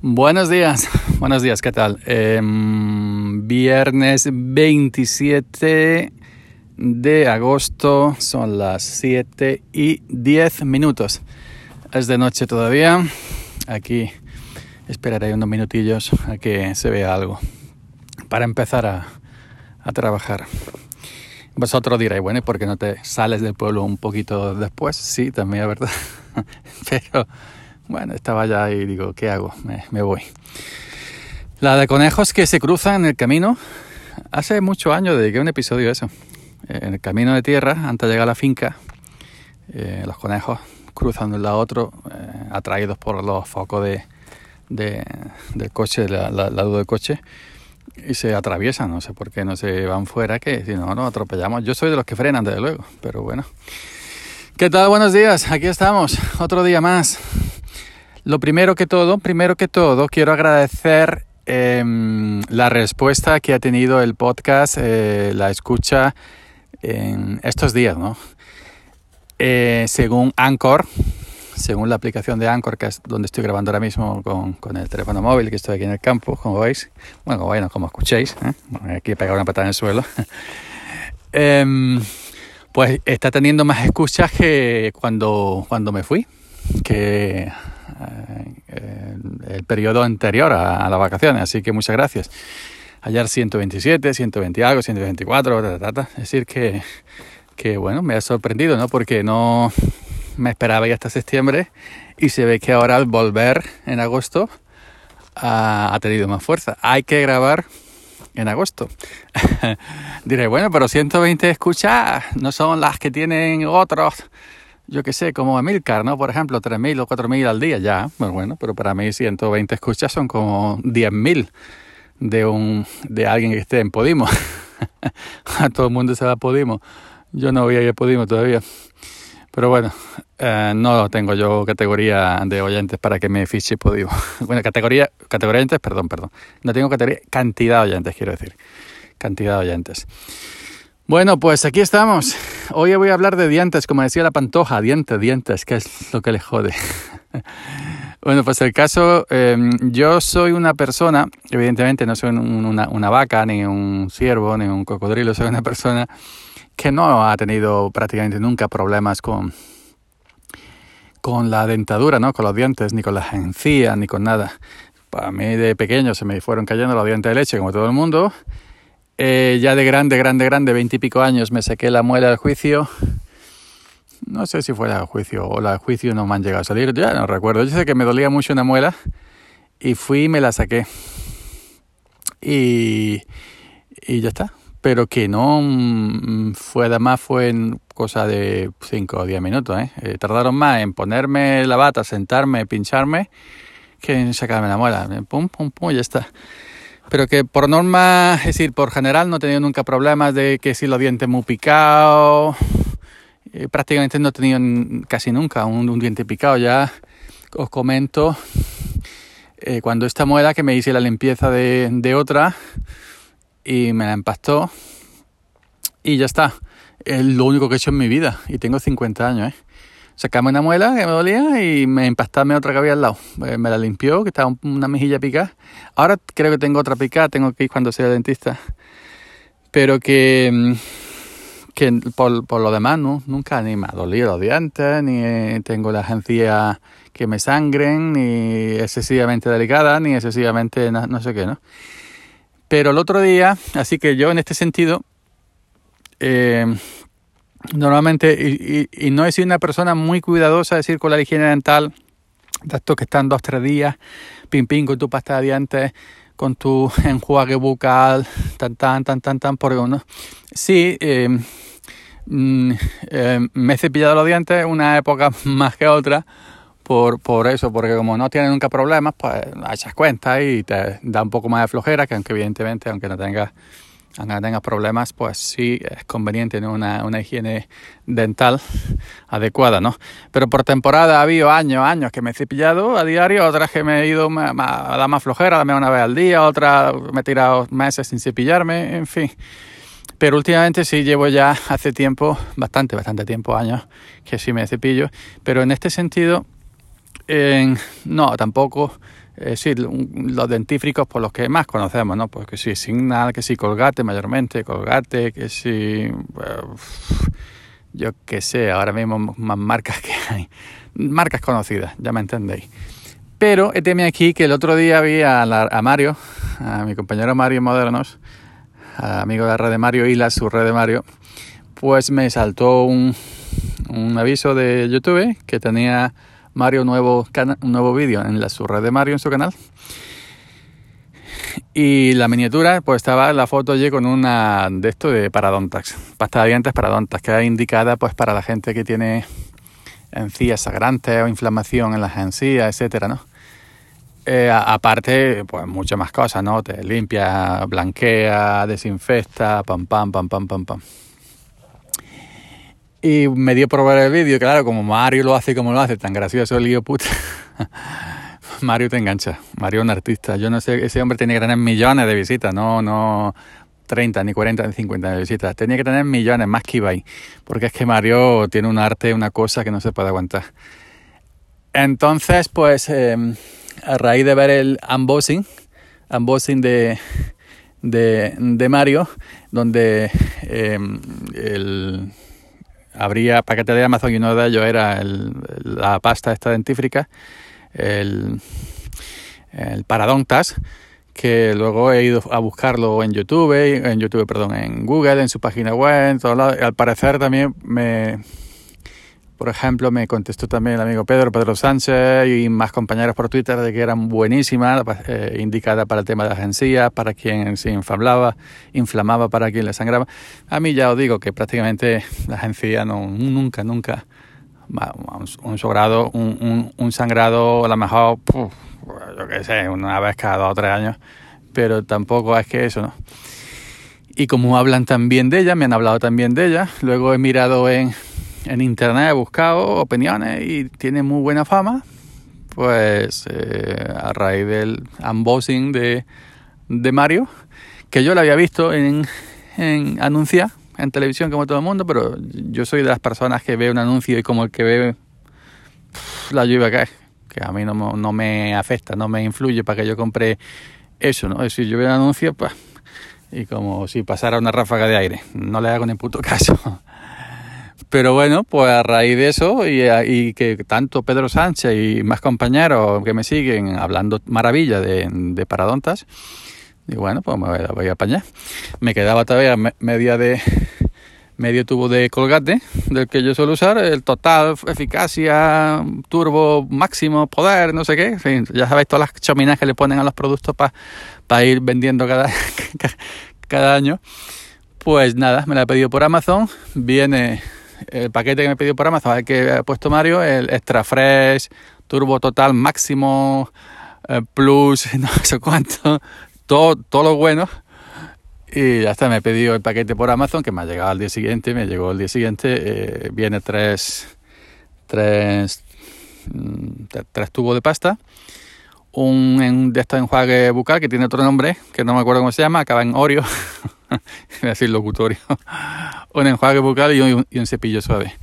Buenos días, buenos días, ¿qué tal? Eh, viernes 27 de agosto, son las 7 y 10 minutos. Es de noche todavía, aquí esperaré unos minutillos a que se vea algo para empezar a, a trabajar. Vosotros diréis, bueno, ¿y por qué no te sales del pueblo un poquito después? Sí, también verdad. Pero bueno, estaba ya y digo, ¿qué hago? Me, voy. La de conejos que se cruzan en el camino. Hace muchos años dediqué un episodio a eso. En el camino de tierra, antes de llegar a la finca, eh, los conejos cruzan de un lado a otro, eh, atraídos por los focos de, de, del coche, la, la, del coche, y se atraviesan. No sé por qué no se van fuera, que si no, nos atropellamos. Yo soy de los que frenan, desde luego, pero bueno. ¿Qué tal? Buenos días, aquí estamos, otro día más. Lo primero que todo, primero que todo, quiero agradecer eh, la respuesta que ha tenido el podcast, eh, la escucha en estos días, ¿no? Eh, según Anchor, según la aplicación de Anchor, que es donde estoy grabando ahora mismo con, con, el teléfono móvil, que estoy aquí en el campo, como veis, bueno, bueno, como escuchéis, ¿eh? aquí he pegado una patada en el suelo, pues está teniendo más escuchas que cuando, cuando me fui, que el periodo anterior a, a, las vacaciones, así que muchas gracias. Ayer 127, 120 algo, 124, ta, ta, ta. es decir que, que bueno, me ha sorprendido, ¿no? Porque no me esperaba ya hasta septiembre y se ve que ahora al volver en agosto ha, ha tenido más fuerza. Hay que grabar en agosto. Diré, bueno, pero 120 escuchas no son las que tienen otros yo qué sé, como Emilcar, ¿no? Por ejemplo, 3.000 o 4.000 al día ya. Bueno, bueno, pero para mí 120 escuchas son como 10.000 de, un, de alguien que esté en Podimo. a todo el mundo se va a Podimo. Yo no voy a ir a Podimo todavía. Pero bueno, eh, no tengo yo categoría de oyentes para que me fiche Podimo. bueno, categoría, categoría de oyentes, perdón, perdón. No tengo categoría, cantidad de oyentes, quiero decir. Cantidad de oyentes. Bueno, pues aquí estamos. Hoy voy a hablar de dientes, como decía la pantoja, dientes, dientes, que es lo que le jode. bueno, pues el caso, eh, yo soy una persona, evidentemente no soy una, una, vaca, ni un ciervo, ni un cocodrilo, soy una persona que no ha tenido prácticamente nunca problemas con, con la dentadura, ¿no? Con los dientes, ni con las encías, ni con nada. Para mí de pequeño se me fueron cayendo los dientes de leche, como todo el mundo. Eh, ya de grande, grande, grande, veintipico años, me saqué la muela del juicio. No sé si fue al juicio o la juicio no me han llegado a salir, ya no recuerdo. Yo sé que me dolía mucho una muela y fui y me la saqué. Y, y ya está. Pero que no fue, además fue en cosa de 5 o 10 minutos. ¿eh? Eh, tardaron más en ponerme la bata, sentarme, pincharme, que en sacarme la muela. Pum, pum, pum, ya está pero que por norma, es decir, por general no he tenido nunca problemas de que si los dientes muy picados, eh, prácticamente no he tenido casi nunca un, un diente picado, ya os comento, eh, cuando esta muela que me hice la limpieza de, de, otra y me la empastó y ya está, es lo único que he hecho en mi vida y tengo 50 años, ¿eh? Sacame una muela que me dolía y me empastarme otra que había al lado. Me la limpió, que estaba una mejilla picada. Ahora creo que tengo otra picada, tengo que ir cuando sea dentista. Pero que, que por, por lo demás, no, nunca ni me ha dolido los dientes, ni tengo las encías que me sangren, ni excesivamente delicadas, ni excesivamente no, no sé qué, ¿no? Pero el otro día, así que yo en este sentido, eh, Normalmente, y, y, y, no he sido una persona muy cuidadosa, decir, con la higiene dental, de estos que están dos, tres días, pim, pim, con tu pasta de dientes, con tu enjuague bucal, tan, tan, tan, tan, tan, por uno. Sí, eh, eh, me he cepillado los dientes una época más que otra, por, por eso, porque como no tiene nunca problemas, pues echas cuenta y te da un poco más de flojera, que aunque evidentemente, aunque no tengas aunque tengas problemas, pues sí es conveniente ¿no? una, una, higiene dental adecuada, ¿no? Pero por temporada ha habido años, años que me he cepillado a diario, otras que me he ido a dar más flojera, dame una vez al día, otras me he tirado meses sin cepillarme, en fin. Pero últimamente sí llevo ya hace tiempo, bastante, bastante tiempo, años, que sí me cepillo. Pero en este sentido, no, tampoco. Eh, sí, los dentífricos por los que más conocemos, ¿no? Pues que sí, Signal, que sí, Colgate mayormente, Colgate, que sí, yo qué sé, ahora mismo más marcas que hay, marcas conocidas, ya me entendéis. Pero teme aquí que el otro día vi a, a Mario, a mi compañero Mario Modernos, amigo de la red de Mario y la red de Mario, pues me saltó un, un aviso de YouTube que tenía Mario nuevo un nuevo vídeo en la red de Mario en su canal. Y la miniatura, pues estaba la foto allí con una de esto de paradontax, pasta de dientes paradontax, que es indicada pues para la gente que tiene encías sagrantes o inflamación en las encías, etcétera, ¿no? Eh, aparte, pues muchas más cosas, ¿no? Te limpia, blanquea, desinfecta, pam, pam, pam, pam, pam, pam. Y me dio por ver el vídeo, claro, como Mario lo hace como lo hace, tan gracioso el lío puta. Mario te engancha. Mario es un artista. Yo no sé, ese hombre tiene que tener millones de visitas, no, no 30, ni 40, ni 50 de visitas. Tenía que tener millones, más que Ibai. Porque es que Mario tiene un arte, una cosa que no se puede aguantar. Entonces, pues, em, a raíz de ver el unboxing, unboxing de, de, Mario, donde em, el habría paquete de Amazon y uno de ellos era la pasta esta dentífrica, el, el Paradontas, que luego he ido a buscarlo en YouTube, en YouTube, perdón, en Google, en su página web, en todos lados. Al parecer también me, por ejemplo, me contestó también el amigo Pedro, Pedro Sánchez y más compañeros por Twitter de que eran buenísimas, eh, indicada para el tema de las encías, para quien se inflamaba, inflamaba para quien le sangraba. A mí ya os digo que prácticamente las encías no, nunca, nunca, un, sangrado, un, un, sangrado a lo mejor, yo qué sé, una vez cada dos o tres años, pero tampoco es que eso, ¿no? Y como hablan también de ella, me han hablado también de ella, luego he mirado en en internet he buscado opiniones y tiene muy buena fama. Pues eh, a raíz del unboxing de, de Mario, que yo lo había visto en, en anunciar en televisión como todo el mundo, pero yo soy de las personas que ve un anuncio y como el que ve la lluvia cae, que a mí no, no, me afecta, no me influye para que yo compre eso, ¿no? Es decir, yo veo un anuncio, pues, y como si pasara una ráfaga de aire, no le hago ni puto caso. Pero bueno, pues a raíz de eso y, que tanto Pedro Sánchez y más compañeros que me siguen hablando maravilla de, de paradontas, y bueno, pues me voy a apañar. Me quedaba todavía media de medio tubo de colgate del que yo suelo usar, el total, eficacia, turbo máximo, poder, no sé qué. En fin, ya sabéis todas las chominas que le ponen a los productos para ir vendiendo cada, cada año. Pues nada, me la he pedido por Amazon. Viene el paquete que me pidió por Amazon, el que ha puesto Mario, el Extra Fresh, Turbo Total Máximo, eh, Plus, no sé cuánto, todo, todo lo bueno. Y ya está, me he pedido el paquete por Amazon, que me ha llegado al día siguiente, me llegó el día siguiente, eh, viene tres, tres, mm, tres tubos de pasta, un de estos enjuague bucal que tiene otro nombre, que no me acuerdo cómo se llama, acaba en Oreo, decir locutorio, un enjuague bucal y un, cepillo suave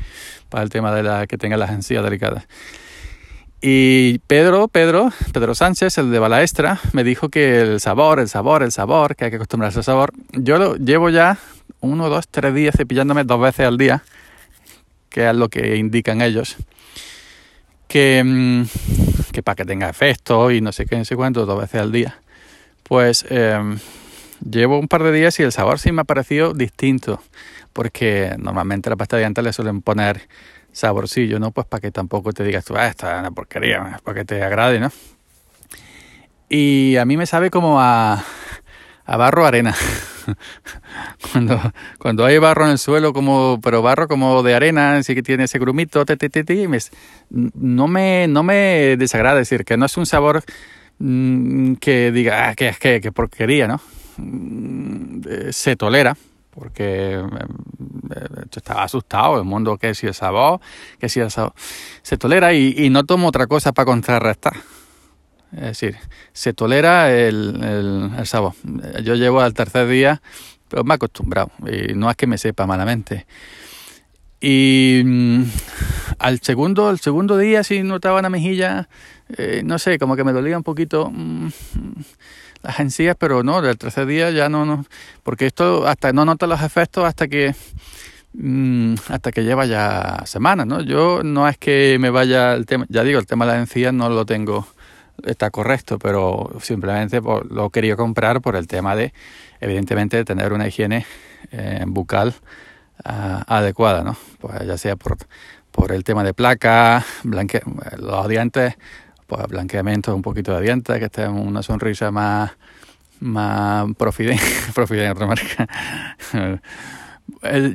para el tema de la que tenga las encías delicadas. Y Pedro, Pedro, Pedro Sánchez, el de Balaestra, me dijo que el sabor, el sabor, el sabor, que hay que acostumbrarse al sabor. Yo lo llevo ya uno, dos, tres días cepillándome dos veces al día, que es lo que indican ellos. Que, mm, que para que tenga efecto y no sé qué, no sé cuánto, dos veces al día. Pues em, llevo un par de días y el sabor sí me ha parecido distinto porque normalmente la pasta de dientes le suelen poner saborcillo, ¿no? Pues para que tampoco te digas tú, ah, esta es una porquería, para que te agrade, ¿no? Y a mí me sabe como a, a barro arena. cuando, cuando hay barro en el suelo, como, pero barro como de arena, así que tiene ese grumito, te, te, te, me, no, me, no me desagrada decir que no es un sabor mm, que diga, ah, que, que, que porquería, ¿no? Mm, se tolera, porque em, em, estaba asustado, el mundo que si el sabor, que si el sabor. Se tolera y, no tomo otra cosa para contrarrestar. Es decir, se tolera el, el, sabor. Yo llevo al tercer día, pero me he acostumbrado y no es que me sepa malamente. Y mm, al segundo, el segundo día sí notaba una mejilla, eh, no sé, como que me dolía un poquito mm, las encías, pero no, del tercer día ya no, no, porque esto hasta no nota los efectos hasta que mm, hasta que lleva ya semanas, ¿no? Yo no es que me vaya el tema, ya digo, el tema de las encías no lo tengo está correcto, pero simplemente lo querido comprar por el tema de, evidentemente, tener una higiene eh, bucal ah, adecuada, ¿no? Pues ya sea por, por el tema de placa, blanque, los dientes, pues blanqueamiento, un poquito de dientes, que esté una sonrisa más, más profidente otra marca.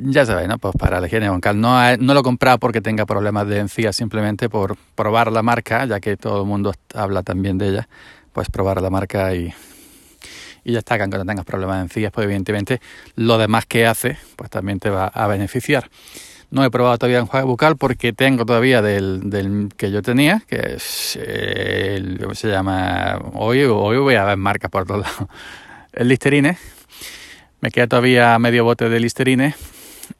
ya sabéis, ¿no? Pues para la higiene bucal. No, no lo he comprado porque tenga problemas de encías, simplemente por probar la marca, ya que todo el mundo habla también de ella. Pues probar la marca y, y ya está, que aunque no tengas problemas de encías, pues evidentemente lo demás que hace, pues también te va a beneficiar. No he probado todavía el enjuague bucal porque tengo todavía del, del que yo tenía, que es el, ¿cómo se llama? Hoy, hoy voy a ver marcas por todos lados. El Listerine, me queda todavía medio bote de Listerine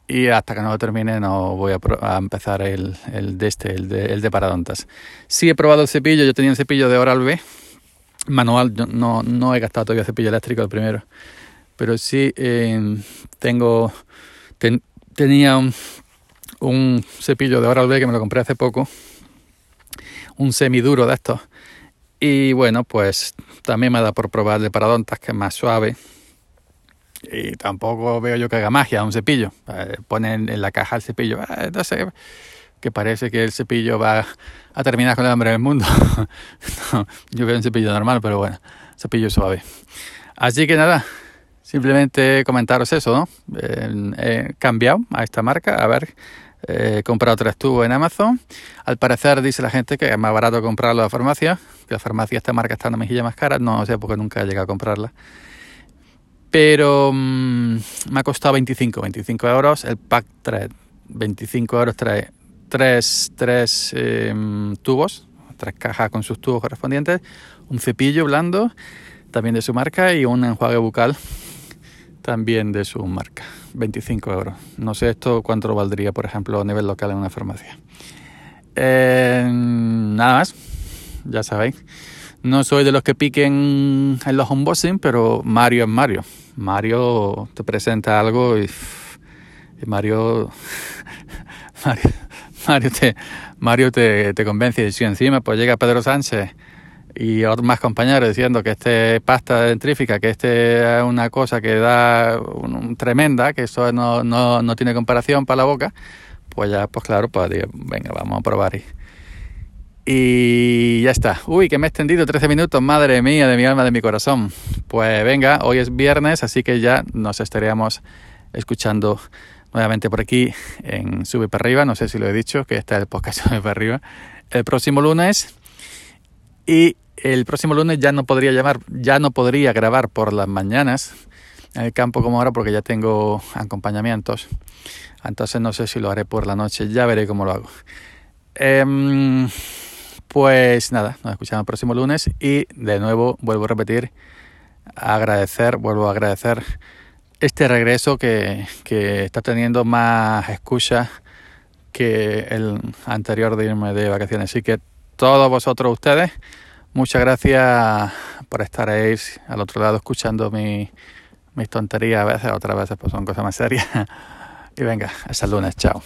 y hasta que no lo termine no voy a, empezar el, el, de este, el de, el de paradontas. Sí he probado el cepillo, yo tenía un cepillo de Oral-B manual, no, no he gastado todavía cepillo eléctrico el primero, pero sí eh, tengo, tenía un, un cepillo de Oral-B que me lo compré hace poco, un semiduro de estos, y bueno, pues también me da por probar el de paradontas que es más suave y tampoco veo yo que haga magia un cepillo. Eh, ponen en la caja el cepillo. entonces, eh, que parece que el cepillo va a terminar con el hambre del mundo. yo veo un cepillo normal, pero bueno, cepillo suave. Así que nada, simplemente comentaros eso, ¿no? he cambiado a esta marca, a ver, he comprado tres tubos en Amazon. Al parecer dice la gente que es más barato comprarlo a la farmacia, que la farmacia esta marca está una mejilla más cara, no sé porque nunca he llegado a comprarla pero mm, me ha costado 25, 25 euros. El pack trae 25 euros, trae tres, tres em, tubos, tres cajas con sus tubos correspondientes, un cepillo blando, también de su marca, y un enjuague bucal, también de su marca. 25 euros. No sé esto cuánto valdría, por ejemplo, a nivel local en una farmacia. Eh, nada más, ya sabéis. No soy de los que piquen en los unboxing, pero Mario es Mario. Mario te presenta algo y, Mario, Mario, te, Mario te, te convence y si encima pues llega Pedro Sánchez y más compañeros diciendo que este es pasta dentrífica, que este es una cosa que da tremenda, que eso no, no, no, tiene comparación para la boca, pues ya, pues claro, pues venga, vamos a probar. Y, y ya está. Uy, que me he extendido 13 minutos, madre mía, de mi alma, de mi corazón. Pues venga, hoy es viernes, así que ya nos estaríamos escuchando nuevamente por aquí en Sube para arriba. No sé si lo he dicho, que está el podcast Sube para arriba. El próximo lunes. Y el próximo lunes ya no podría llamar, ya no podría grabar por las mañanas en el campo como ahora porque ya tengo acompañamientos. Entonces no sé si lo haré por la noche, ya veré cómo lo hago. Eh, pues nada, nos escuchamos el próximo lunes y de nuevo vuelvo a repetir, agradecer, vuelvo a agradecer este regreso que, que está teniendo más escucha que el anterior de irme de vacaciones. Así que todos vosotros ustedes, muchas gracias por estar al otro lado escuchando mi, mis tonterías a veces, otras veces pues son cosas más serias. Y venga, hasta el lunes, chao.